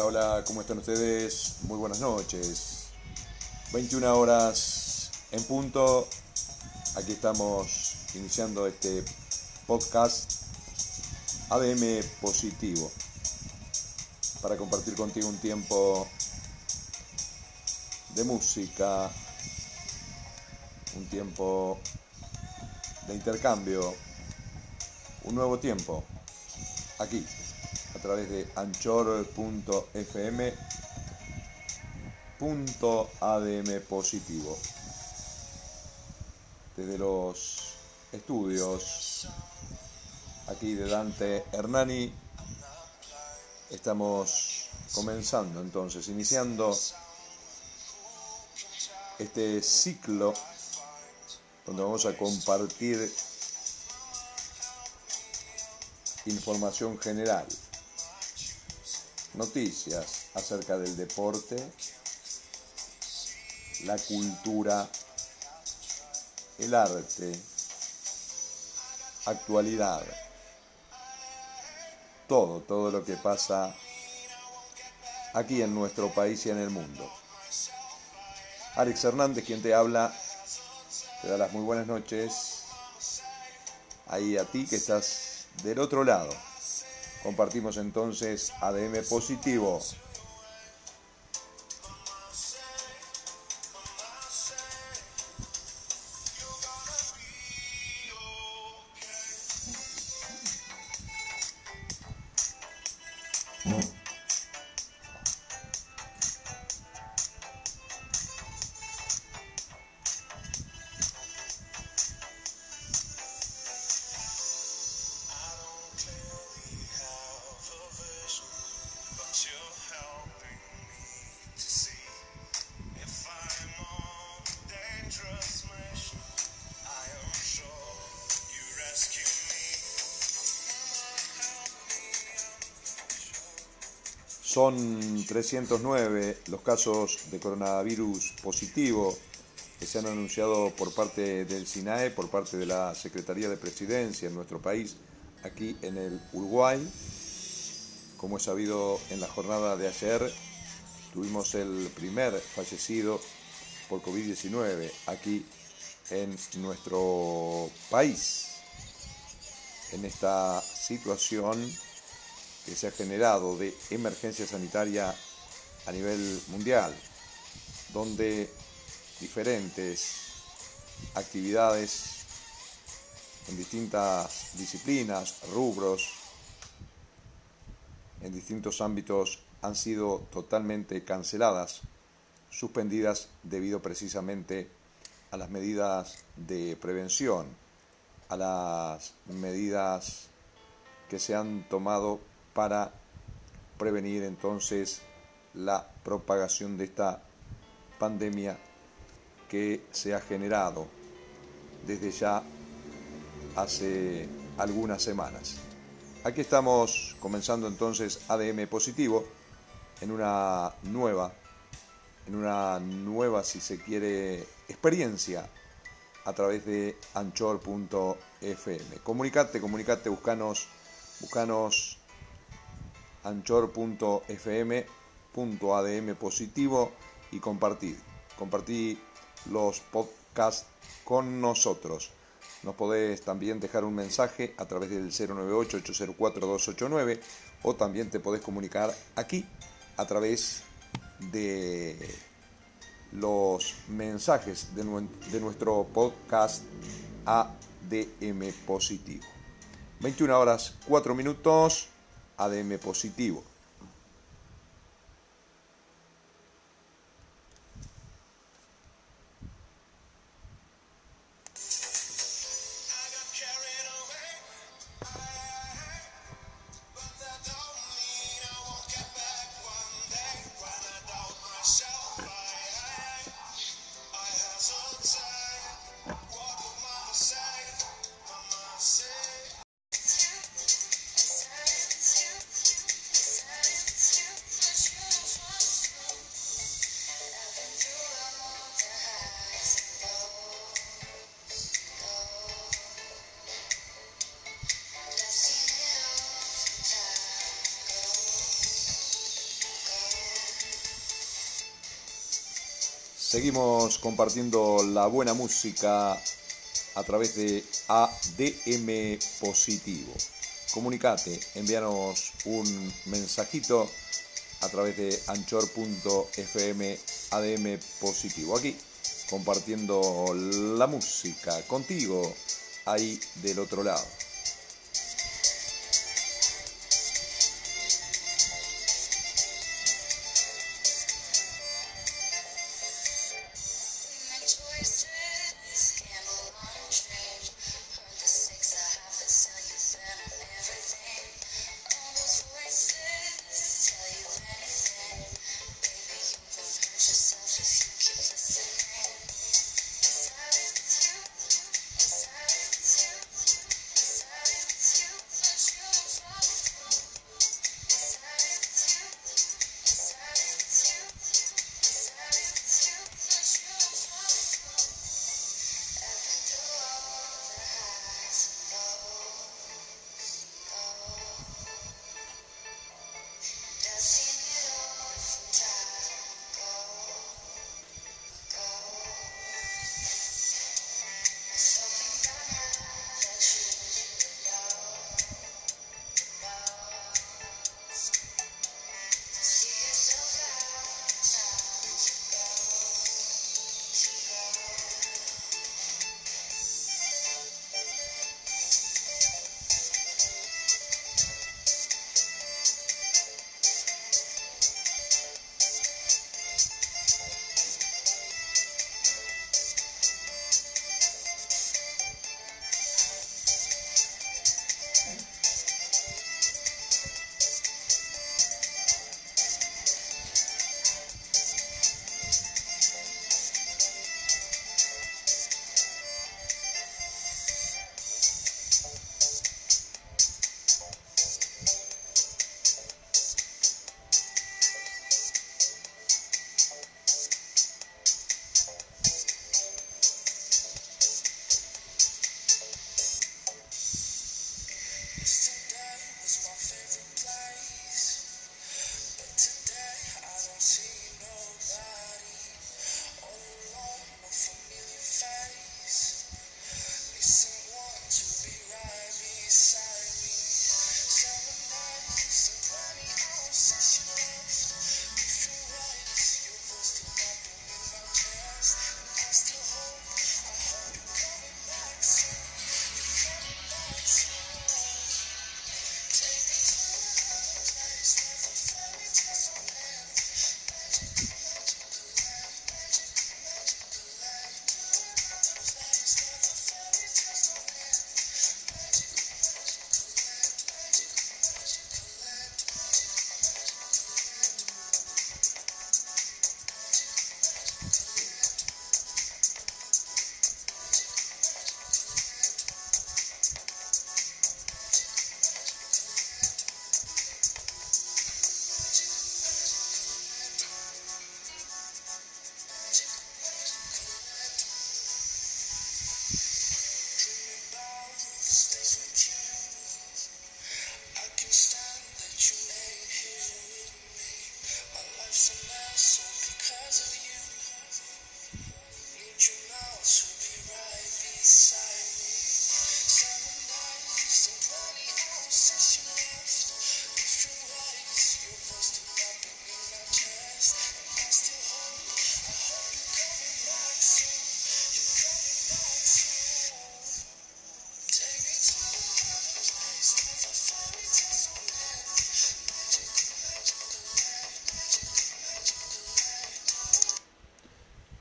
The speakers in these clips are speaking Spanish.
Hola, ¿cómo están ustedes? Muy buenas noches. 21 horas en punto. Aquí estamos iniciando este podcast ADM positivo para compartir contigo un tiempo de música, un tiempo de intercambio, un nuevo tiempo aquí a través de anchor.fm .adm positivo. Desde los estudios aquí de Dante Hernani estamos comenzando entonces iniciando este ciclo donde vamos a compartir información general noticias acerca del deporte, la cultura, el arte, actualidad, todo, todo lo que pasa aquí en nuestro país y en el mundo. Alex Hernández, quien te habla, te da las muy buenas noches. Ahí a ti que estás del otro lado. Compartimos entonces ADM positivo. Son 309 los casos de coronavirus positivo que se han anunciado por parte del SINAE, por parte de la Secretaría de Presidencia en nuestro país, aquí en el Uruguay. Como es sabido, en la jornada de ayer tuvimos el primer fallecido por COVID-19 aquí en nuestro país. En esta situación que se ha generado de emergencia sanitaria a nivel mundial, donde diferentes actividades en distintas disciplinas, rubros, en distintos ámbitos han sido totalmente canceladas, suspendidas debido precisamente a las medidas de prevención, a las medidas que se han tomado para prevenir entonces la propagación de esta pandemia que se ha generado desde ya hace algunas semanas. Aquí estamos comenzando entonces ADM positivo en una nueva, en una nueva, si se quiere, experiencia a través de anchor.fm. Comunicate, comunicate, buscanos, buscanos anchor.fm.adm positivo y compartir. Compartí los podcasts con nosotros. Nos podés también dejar un mensaje a través del 098-804-289 o también te podés comunicar aquí a través de los mensajes de, de nuestro podcast ADM Positivo. 21 horas 4 minutos. ADM positivo. Seguimos compartiendo la buena música a través de ADM Positivo. Comunicate, envíanos un mensajito a través de anchor.fm ADM Positivo. Aquí compartiendo la música contigo ahí del otro lado.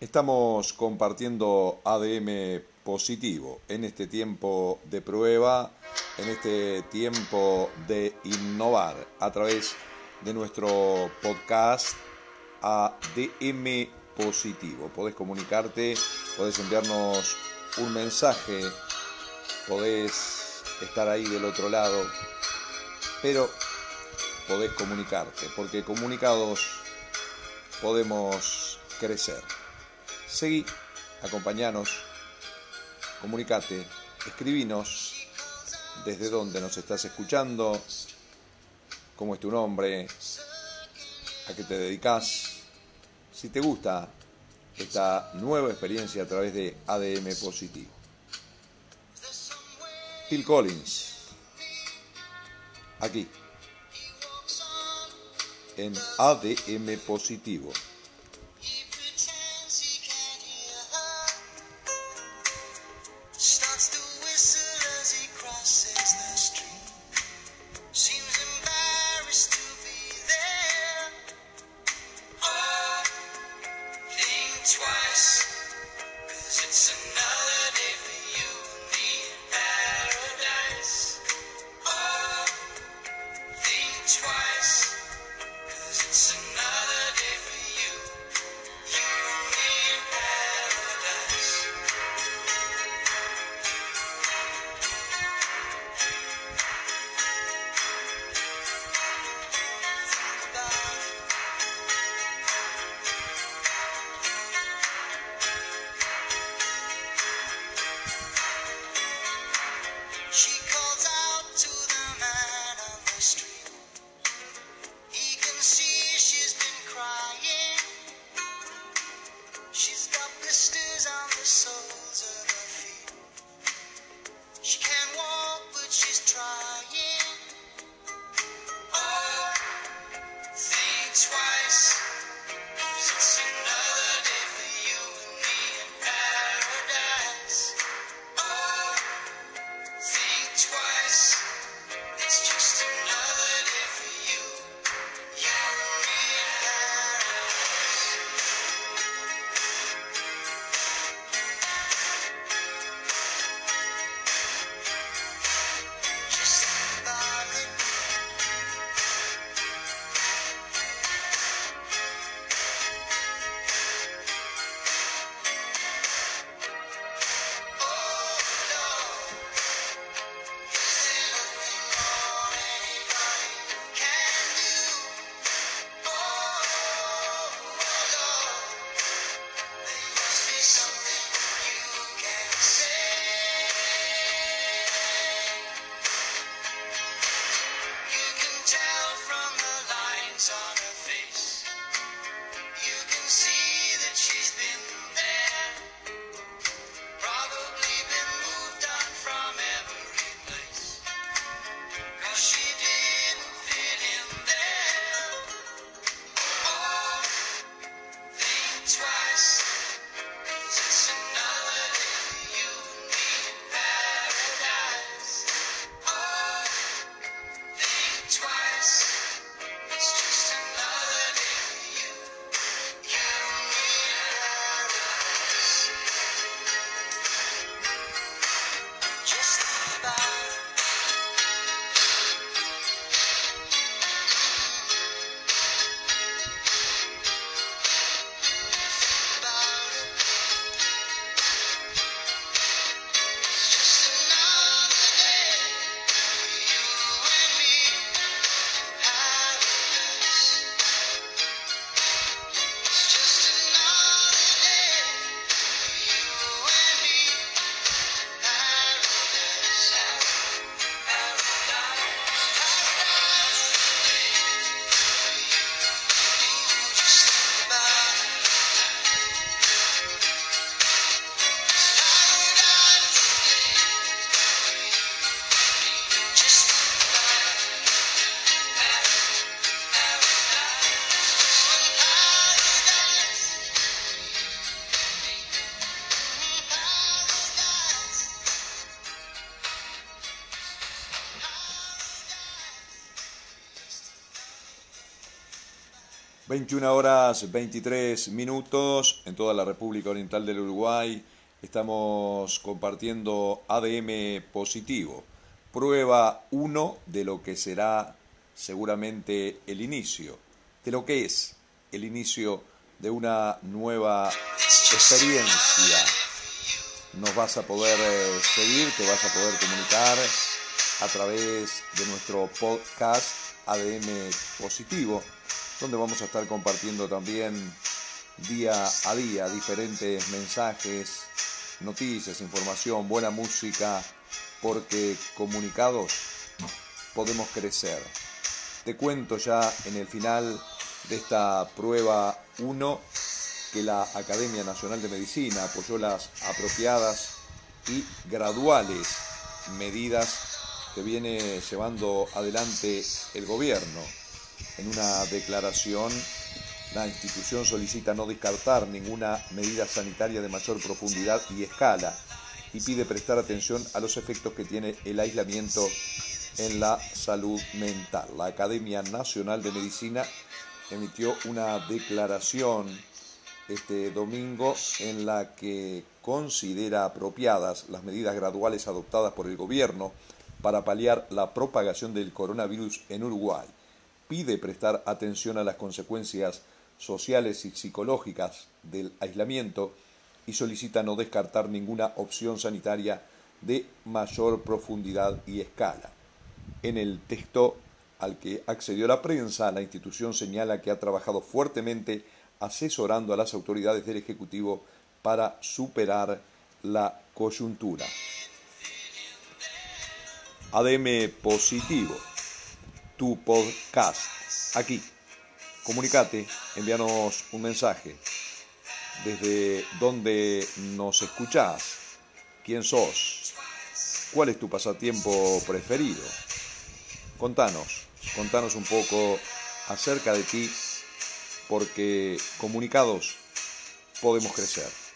Estamos compartiendo ADM positivo en este tiempo de prueba, en este tiempo de innovar a través de nuestro podcast ADM positivo. Podés comunicarte, podés enviarnos un mensaje, podés estar ahí del otro lado, pero podés comunicarte, porque comunicados podemos crecer. Seguí, acompañanos, comunicate, escribinos desde dónde nos estás escuchando, cómo es tu nombre, a qué te dedicas, si te gusta esta nueva experiencia a través de ADM positivo. Phil Collins, aquí, en ADM positivo. Horas 23 minutos en toda la República Oriental del Uruguay. Estamos compartiendo ADM positivo. Prueba 1 de lo que será seguramente el inicio, de lo que es el inicio de una nueva experiencia. Nos vas a poder eh, seguir, te vas a poder comunicar a través de nuestro podcast ADM positivo donde vamos a estar compartiendo también día a día diferentes mensajes, noticias, información, buena música, porque comunicados podemos crecer. Te cuento ya en el final de esta prueba 1 que la Academia Nacional de Medicina apoyó las apropiadas y graduales medidas que viene llevando adelante el gobierno. En una declaración, la institución solicita no descartar ninguna medida sanitaria de mayor profundidad y escala y pide prestar atención a los efectos que tiene el aislamiento en la salud mental. La Academia Nacional de Medicina emitió una declaración este domingo en la que considera apropiadas las medidas graduales adoptadas por el gobierno para paliar la propagación del coronavirus en Uruguay. Pide prestar atención a las consecuencias sociales y psicológicas del aislamiento y solicita no descartar ninguna opción sanitaria de mayor profundidad y escala. En el texto al que accedió la prensa, la institución señala que ha trabajado fuertemente asesorando a las autoridades del Ejecutivo para superar la coyuntura. ADM Positivo, tu podcast, aquí. Comunicate, envíanos un mensaje. Desde dónde nos escuchás, quién sos, cuál es tu pasatiempo preferido. Contanos, contanos un poco acerca de ti porque comunicados podemos crecer.